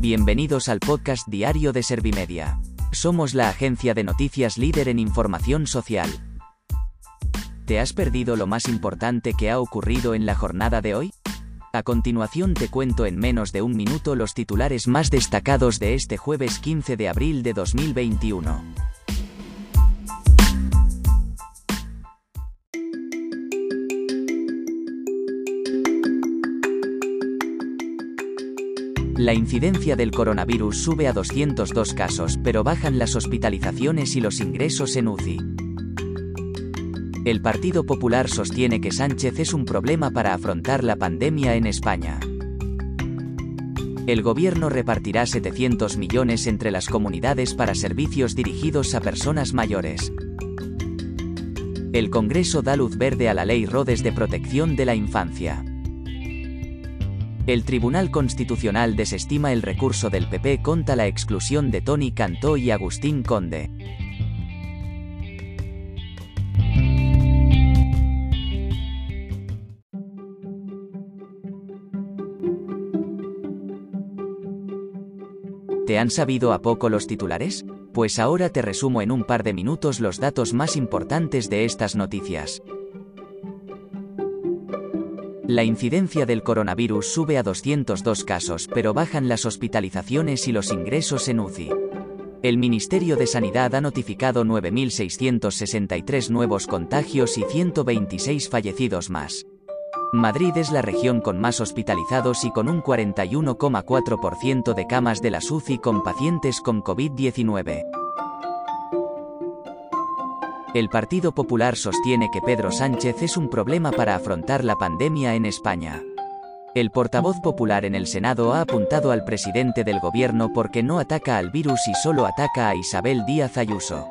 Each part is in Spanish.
Bienvenidos al podcast diario de Servimedia. Somos la agencia de noticias líder en información social. ¿Te has perdido lo más importante que ha ocurrido en la jornada de hoy? A continuación te cuento en menos de un minuto los titulares más destacados de este jueves 15 de abril de 2021. La incidencia del coronavirus sube a 202 casos, pero bajan las hospitalizaciones y los ingresos en UCI. El Partido Popular sostiene que Sánchez es un problema para afrontar la pandemia en España. El gobierno repartirá 700 millones entre las comunidades para servicios dirigidos a personas mayores. El Congreso da luz verde a la ley Rodes de protección de la infancia. El Tribunal Constitucional desestima el recurso del PP contra la exclusión de Tony Cantó y Agustín Conde. ¿Te han sabido a poco los titulares? Pues ahora te resumo en un par de minutos los datos más importantes de estas noticias. La incidencia del coronavirus sube a 202 casos, pero bajan las hospitalizaciones y los ingresos en UCI. El Ministerio de Sanidad ha notificado 9.663 nuevos contagios y 126 fallecidos más. Madrid es la región con más hospitalizados y con un 41,4% de camas de la UCI con pacientes con COVID-19. El Partido Popular sostiene que Pedro Sánchez es un problema para afrontar la pandemia en España. El portavoz popular en el Senado ha apuntado al presidente del gobierno porque no ataca al virus y solo ataca a Isabel Díaz Ayuso.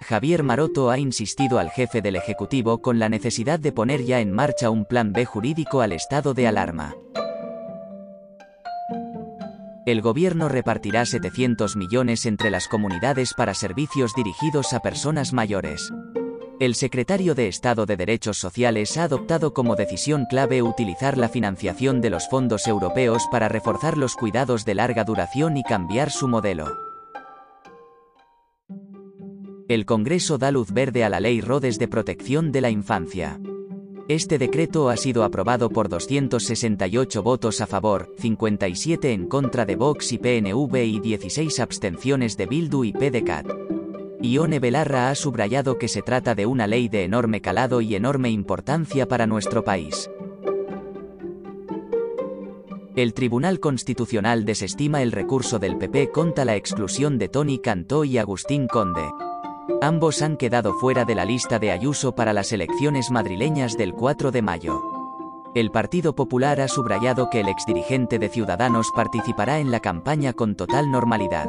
Javier Maroto ha insistido al jefe del Ejecutivo con la necesidad de poner ya en marcha un plan B jurídico al estado de alarma. El gobierno repartirá 700 millones entre las comunidades para servicios dirigidos a personas mayores. El secretario de Estado de Derechos Sociales ha adoptado como decisión clave utilizar la financiación de los fondos europeos para reforzar los cuidados de larga duración y cambiar su modelo. El Congreso da luz verde a la Ley Rodes de Protección de la Infancia. Este decreto ha sido aprobado por 268 votos a favor, 57 en contra de Vox y PNV y 16 abstenciones de Bildu y PDCAT. Ione Belarra ha subrayado que se trata de una ley de enorme calado y enorme importancia para nuestro país. El Tribunal Constitucional desestima el recurso del PP contra la exclusión de Tony Cantó y Agustín Conde. Ambos han quedado fuera de la lista de Ayuso para las elecciones madrileñas del 4 de mayo. El Partido Popular ha subrayado que el exdirigente de Ciudadanos participará en la campaña con total normalidad.